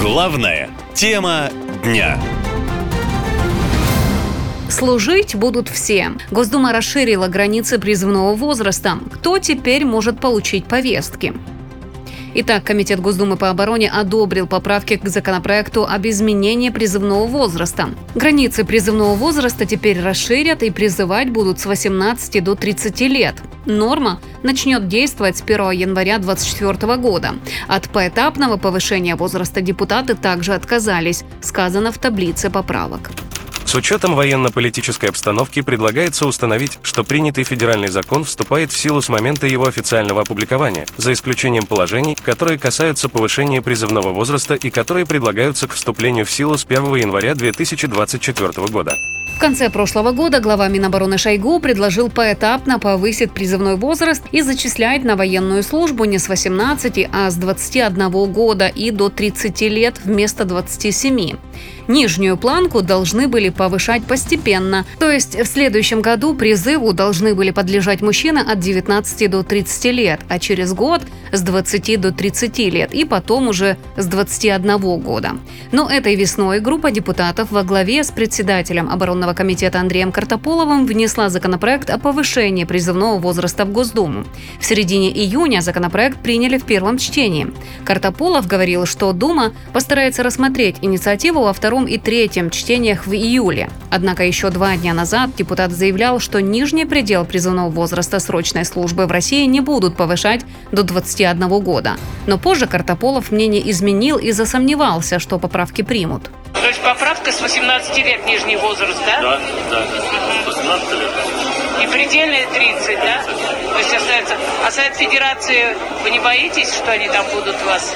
Главная тема дня. Служить будут все. Госдума расширила границы призывного возраста. Кто теперь может получить повестки? Итак, Комитет Госдумы по обороне одобрил поправки к законопроекту об изменении призывного возраста. Границы призывного возраста теперь расширят и призывать будут с 18 до 30 лет. Норма начнет действовать с 1 января 2024 года. От поэтапного повышения возраста депутаты также отказались, сказано в таблице поправок. С учетом военно-политической обстановки предлагается установить, что принятый федеральный закон вступает в силу с момента его официального опубликования, за исключением положений, которые касаются повышения призывного возраста и которые предлагаются к вступлению в силу с 1 января 2024 года. В конце прошлого года глава Минобороны Шойгу предложил поэтапно повысить призывной возраст и зачислять на военную службу не с 18, а с 21 года и до 30 лет вместо 27. Нижнюю планку должны были повышать постепенно, то есть в следующем году призыву должны были подлежать мужчины от 19 до 30 лет, а через год с 20 до 30 лет и потом уже с 21 года. Но этой весной группа депутатов во главе с председателем оборонного комитета Андреем Картополовым внесла законопроект о повышении призывного возраста в Госдуму. В середине июня законопроект приняли в первом чтении. Картополов говорил, что Дума постарается рассмотреть инициативу во втором и третьем чтениях в июле. Однако еще два дня назад депутат заявлял, что нижний предел призывного возраста срочной службы в России не будут повышать до 21 года. Но позже Картополов мнение изменил и засомневался, что поправки примут. То есть поправка с 18 лет нижний возраст, да? Да, да. 18 лет. И предельная 30, да? То есть остается. А Совет Федерации, вы не боитесь, что они там будут вас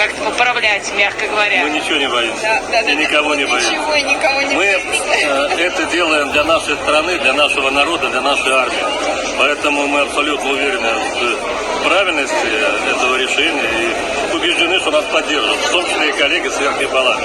как-то поправлять, мягко говоря? Мы ничего не боимся. Да, да, да, и никого не боимся. Ничего и никого не Мы боимся. э, это делаем для нашей страны, для нашего народа, для нашей армии. Поэтому мы абсолютно уверены в правильности этого решения и убеждены, что нас поддержат, в том числе и коллеги с Верхней Палаты.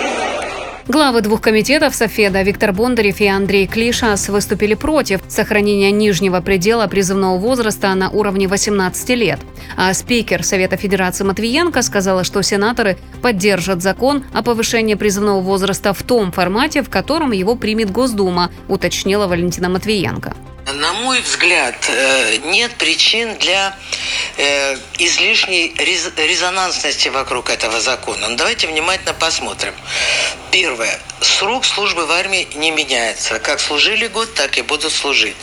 Главы двух комитетов Софеда Виктор Бондарев и Андрей Клишас выступили против сохранения нижнего предела призывного возраста на уровне 18 лет. А спикер Совета Федерации Матвиенко сказала, что сенаторы поддержат закон о повышении призывного возраста в том формате, в котором его примет Госдума, уточнила Валентина Матвиенко. На мой взгляд, э, нет причин для э, излишней рез- резонансности вокруг этого закона. Но давайте внимательно посмотрим. Первое. Срок службы в армии не меняется. Как служили год, так и будут служить.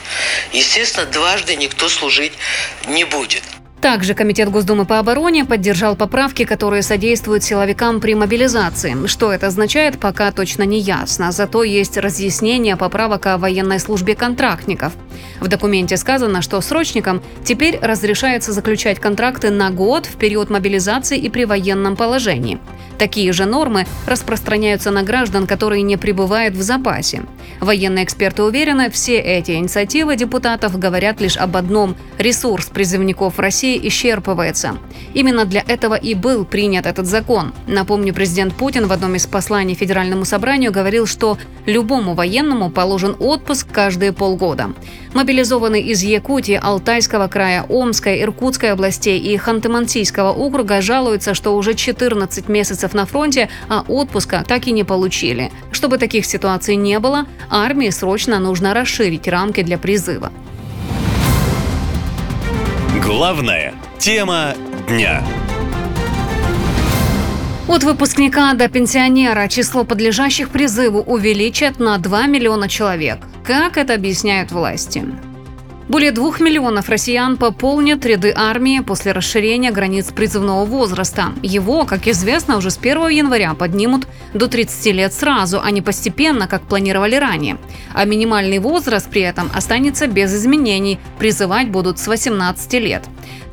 Естественно, дважды никто служить не будет. Также Комитет Госдумы по обороне поддержал поправки, которые содействуют силовикам при мобилизации. Что это означает, пока точно не ясно. Зато есть разъяснение поправок о военной службе контрактников. В документе сказано, что срочникам теперь разрешается заключать контракты на год в период мобилизации и при военном положении. Такие же нормы распространяются на граждан, которые не пребывают в запасе. Военные эксперты уверены, все эти инициативы депутатов говорят лишь об одном – ресурс призывников России исчерпывается. Именно для этого и был принят этот закон. Напомню, президент Путин в одном из посланий Федеральному собранию говорил, что любому военному положен отпуск каждые полгода. Мобилизованные из Якутии, Алтайского края, Омской, Иркутской областей и Ханты-Мансийского округа жалуются, что уже 14 месяцев на фронте, а отпуска так и не получили. Чтобы таких ситуаций не было, армии срочно нужно расширить рамки для призыва. Главная тема дня. От выпускника до пенсионера число подлежащих призыву увеличат на 2 миллиона человек. Как это объясняют власти? Более двух миллионов россиян пополнят ряды армии после расширения границ призывного возраста. Его, как известно, уже с 1 января поднимут до 30 лет сразу, а не постепенно, как планировали ранее. А минимальный возраст при этом останется без изменений. Призывать будут с 18 лет.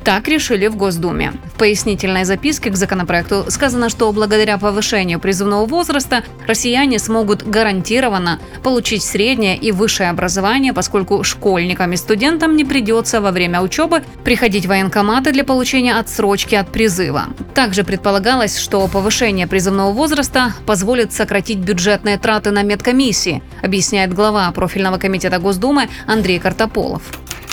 Так решили в Госдуме. В пояснительной записке к законопроекту сказано, что благодаря повышению призывного возраста россияне смогут гарантированно получить среднее и высшее образование, поскольку школьникам и студентам не придется во время учебы приходить в военкоматы для получения отсрочки от призыва. Также предполагалось, что повышение призывного возраста позволит сократить бюджетные траты на медкомиссии, объясняет глава профильного комитета Госдумы Андрей Картополов.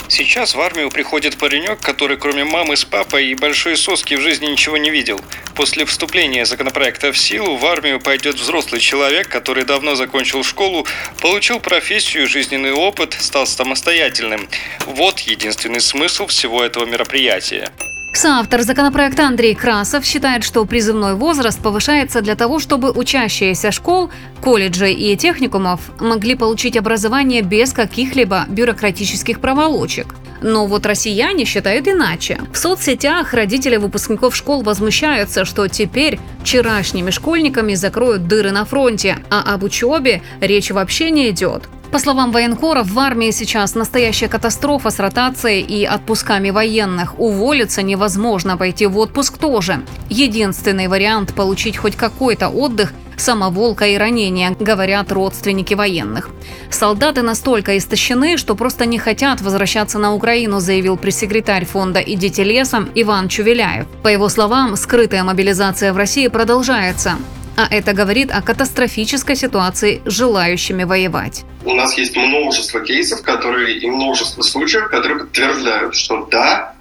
Сейчас в армию приходит паренек, который кроме мамы с папой и большой соски в жизни ничего не видел. После вступления законопроекта в силу в армию пойдет взрослый человек, который давно закончил школу, получил профессию, жизненный опыт, стал самостоятельным. Вот единственный смысл всего этого мероприятия. Соавтор законопроекта Андрей Красов считает, что призывной возраст повышается для того, чтобы учащиеся школ, колледжей и техникумов могли получить образование без каких-либо бюрократических проволочек. Но вот россияне считают иначе. В соцсетях родители выпускников школ возмущаются, что теперь вчерашними школьниками закроют дыры на фронте, а об учебе речь вообще не идет. По словам военкоров, в армии сейчас настоящая катастрофа с ротацией и отпусками военных. Уволиться невозможно, пойти в отпуск тоже. Единственный вариант получить хоть какой-то отдых – самоволка и ранения, говорят родственники военных. Солдаты настолько истощены, что просто не хотят возвращаться на Украину, заявил пресс-секретарь фонда «Идите лесом» Иван Чувеляев. По его словам, скрытая мобилизация в России продолжается. А это говорит о катастрофической ситуации с желающими воевать. У нас есть множество кейсов, которые и множество случаев, которые подтверждают, что да,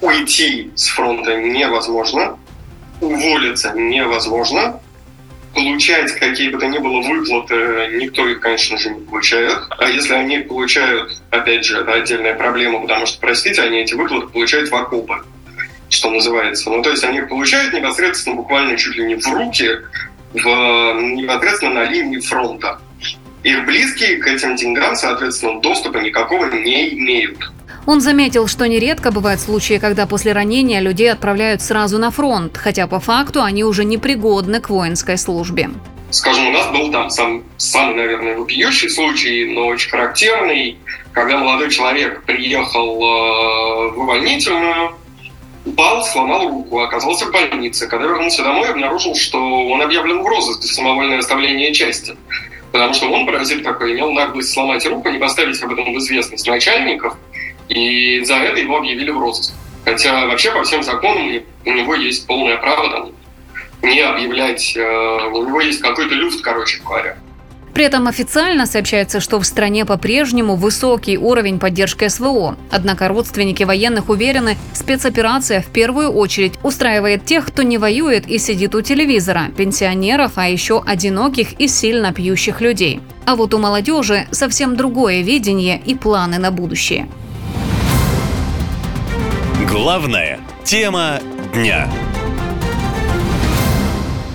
уйти с фронта невозможно, уволиться невозможно, получать какие бы то ни было выплаты никто их, конечно же, не получает. А если они получают, опять же, это отдельная проблема, потому что, простите, они эти выплаты получают в окопы что называется. Ну, то есть они получают непосредственно, буквально чуть ли не в руки, в, непосредственно на линии фронта. Их близкие к этим деньгам, соответственно, доступа никакого не имеют. Он заметил, что нередко бывают случаи, когда после ранения людей отправляют сразу на фронт, хотя по факту они уже непригодны к воинской службе. Скажем, у нас был там сам, самый, наверное, вопиющий случай, но очень характерный, когда молодой человек приехал э, в увольнительную, упал, сломал руку, оказался в больнице. Когда вернулся домой, обнаружил, что он объявлен в розыск за самовольное оставление части. Потому что он, паразит такой, имел наглость сломать руку, не поставить об этом в известность начальников, и за это его объявили в розыск. Хотя вообще по всем законам у него есть полное право там, не объявлять, э, у него есть какой-то люфт, короче говоря. При этом официально сообщается, что в стране по-прежнему высокий уровень поддержки СВО. Однако родственники военных уверены, спецоперация в первую очередь устраивает тех, кто не воюет и сидит у телевизора, пенсионеров, а еще одиноких и сильно пьющих людей. А вот у молодежи совсем другое видение и планы на будущее. Главная тема дня.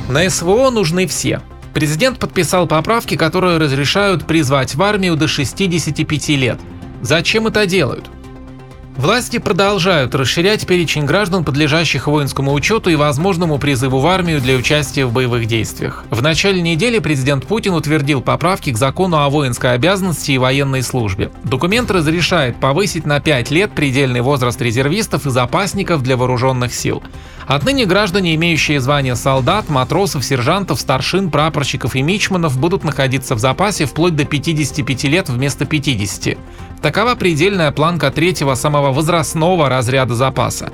На СВО нужны все – Президент подписал поправки, которые разрешают призвать в армию до 65 лет. Зачем это делают? Власти продолжают расширять перечень граждан, подлежащих воинскому учету и возможному призыву в армию для участия в боевых действиях. В начале недели президент Путин утвердил поправки к закону о воинской обязанности и военной службе. Документ разрешает повысить на 5 лет предельный возраст резервистов и запасников для вооруженных сил. Отныне граждане, имеющие звание солдат, матросов, сержантов, старшин, прапорщиков и мичманов будут находиться в запасе вплоть до 55 лет вместо 50. Такова предельная планка третьего самого возрастного разряда запаса.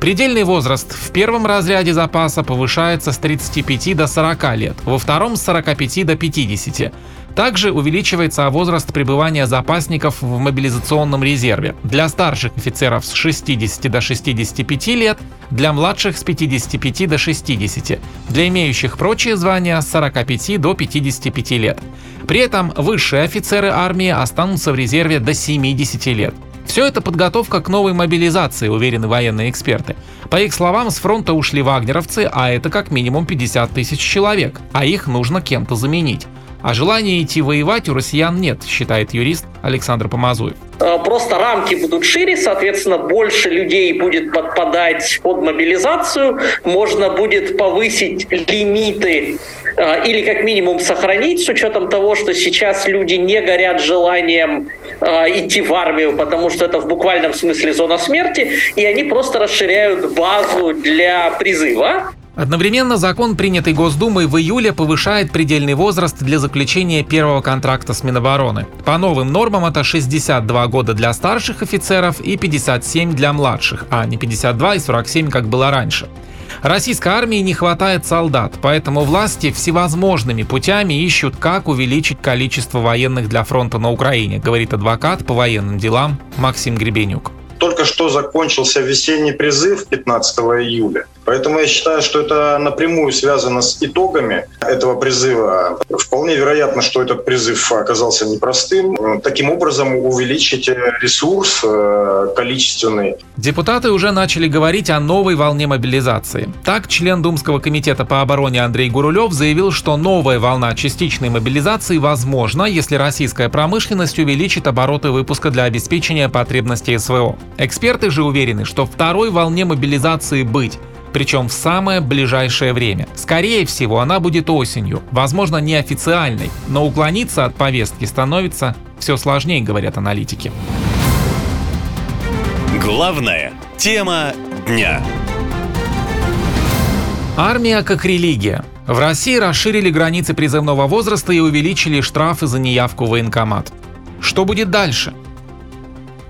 Предельный возраст в первом разряде запаса повышается с 35 до 40 лет, во втором с 45 до 50. Также увеличивается возраст пребывания запасников в мобилизационном резерве. Для старших офицеров с 60 до 65 лет, для младших с 55 до 60, для имеющих прочие звания с 45 до 55 лет. При этом высшие офицеры армии останутся в резерве до 70 лет. Все это подготовка к новой мобилизации, уверены военные эксперты. По их словам, с фронта ушли вагнеровцы, а это как минимум 50 тысяч человек, а их нужно кем-то заменить. А желания идти воевать у россиян нет, считает юрист Александр Помазуев. Э, просто рамки будут шире, соответственно, больше людей будет подпадать под мобилизацию, можно будет повысить лимиты э, или как минимум сохранить с учетом того, что сейчас люди не горят желанием э, идти в армию, потому что это в буквальном смысле зона смерти, и они просто расширяют базу для призыва. Одновременно закон, принятый Госдумой в июле, повышает предельный возраст для заключения первого контракта с Минобороны. По новым нормам это 62 года для старших офицеров и 57 для младших, а не 52 и 47, как было раньше. Российской армии не хватает солдат, поэтому власти всевозможными путями ищут, как увеличить количество военных для фронта на Украине, говорит адвокат по военным делам Максим Гребенюк. Только что закончился весенний призыв 15 июля. Поэтому я считаю, что это напрямую связано с итогами этого призыва. Вполне вероятно, что этот призыв оказался непростым. Таким образом, увеличить ресурс э, количественный. Депутаты уже начали говорить о новой волне мобилизации. Так, член Думского комитета по обороне Андрей Гурулев заявил, что новая волна частичной мобилизации возможна, если российская промышленность увеличит обороты выпуска для обеспечения потребностей СВО. Эксперты же уверены, что второй волне мобилизации быть причем в самое ближайшее время. Скорее всего, она будет осенью, возможно, неофициальной, но уклониться от повестки становится все сложнее, говорят аналитики. Главная тема дня. Армия как религия. В России расширили границы призывного возраста и увеличили штрафы за неявку в военкомат. Что будет дальше?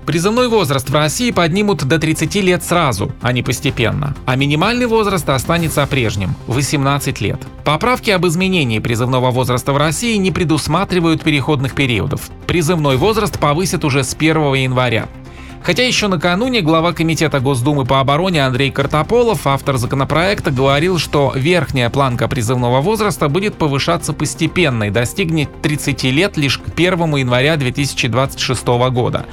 Призывной возраст в России поднимут до 30 лет сразу, а не постепенно. А минимальный возраст останется прежним – 18 лет. Поправки об изменении призывного возраста в России не предусматривают переходных периодов. Призывной возраст повысят уже с 1 января. Хотя еще накануне глава Комитета Госдумы по обороне Андрей Картополов, автор законопроекта, говорил, что верхняя планка призывного возраста будет повышаться постепенно и достигнет 30 лет лишь к 1 января 2026 года.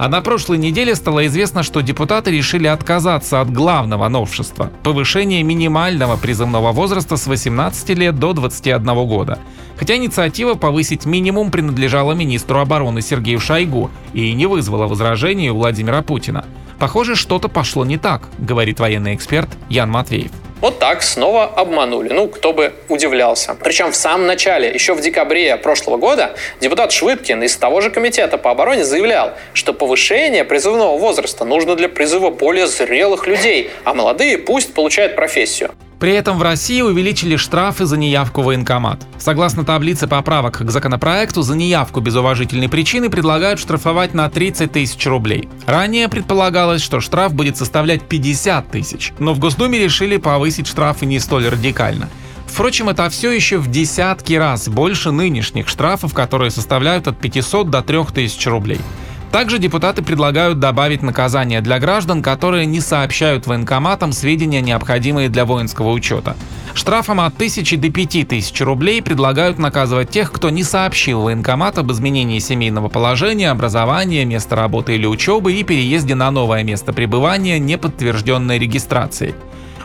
А на прошлой неделе стало известно, что депутаты решили отказаться от главного новшества – повышения минимального призывного возраста с 18 лет до 21 года. Хотя инициатива повысить минимум принадлежала министру обороны Сергею Шойгу и не вызвала возражений у Владимира Путина. Похоже, что-то пошло не так, говорит военный эксперт Ян Матвеев. Вот так снова обманули. Ну, кто бы удивлялся. Причем в самом начале, еще в декабре прошлого года, депутат Швыдкин из того же комитета по обороне заявлял, что повышение призывного возраста нужно для призыва более зрелых людей, а молодые пусть получают профессию. При этом в России увеличили штрафы за неявку в военкомат. Согласно таблице поправок к законопроекту, за неявку без уважительной причины предлагают штрафовать на 30 тысяч рублей. Ранее предполагалось, что штраф будет составлять 50 тысяч, но в Госдуме решили повысить штрафы не столь радикально. Впрочем, это все еще в десятки раз больше нынешних штрафов, которые составляют от 500 до 3000 рублей. Также депутаты предлагают добавить наказание для граждан, которые не сообщают военкоматам сведения, необходимые для воинского учета. Штрафом от 1000 до 5000 рублей предлагают наказывать тех, кто не сообщил военкомат об изменении семейного положения, образования, места работы или учебы и переезде на новое место пребывания, не подтвержденной регистрацией.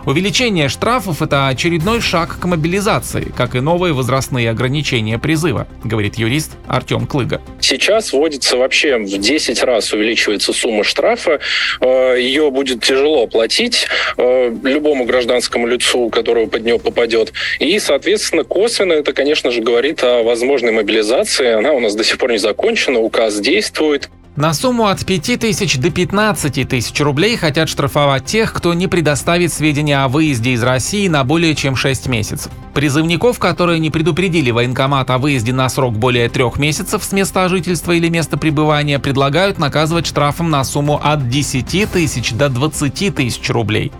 Увеличение штрафов – это очередной шаг к мобилизации, как и новые возрастные ограничения призыва, говорит юрист Артем Клыга. Сейчас вводится вообще в 10 раз увеличивается сумма штрафа. Э, Ее будет тяжело платить э, любому гражданскому лицу, которого под нее попадет. И, соответственно, косвенно это, конечно же, говорит о возможной мобилизации. Она у нас до сих пор не закончена, указ действует. На сумму от 5 тысяч до 15 тысяч рублей хотят штрафовать тех, кто не предоставит сведения о выезде из России на более чем 6 месяцев. Призывников, которые не предупредили военкомат о выезде на срок более трех месяцев с места жительства или места пребывания, предлагают наказывать штрафом на сумму от 10 тысяч до 20 тысяч рублей.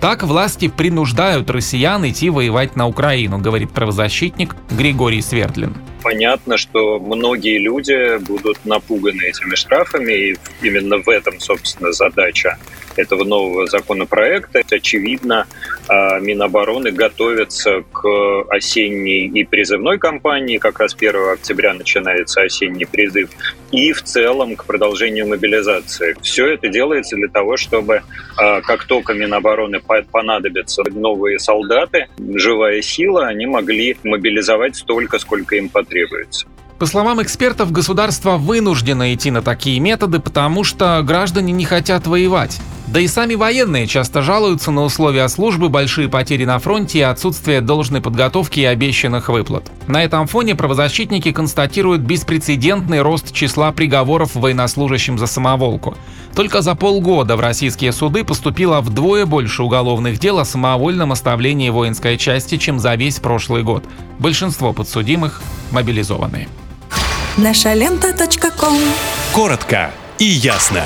Так власти принуждают россиян идти воевать на Украину, говорит правозащитник Григорий Свердлин понятно, что многие люди будут напуганы этими штрафами, и именно в этом, собственно, задача этого нового законопроекта. Очевидно, а, Минобороны готовится к осенней и призывной кампании, как раз 1 октября начинается осенний призыв, и в целом к продолжению мобилизации. Все это делается для того, чтобы а, как только Минобороны понадобятся новые солдаты, живая сила, они могли мобилизовать столько, сколько им потребуется. По словам экспертов, государство вынуждено идти на такие методы, потому что граждане не хотят воевать. Да и сами военные часто жалуются на условия службы, большие потери на фронте и отсутствие должной подготовки и обещанных выплат. На этом фоне правозащитники констатируют беспрецедентный рост числа приговоров военнослужащим за самоволку. Только за полгода в российские суды поступило вдвое больше уголовных дел о самовольном оставлении воинской части, чем за весь прошлый год. Большинство подсудимых мобилизованные. Наша лента. Коротко и ясно.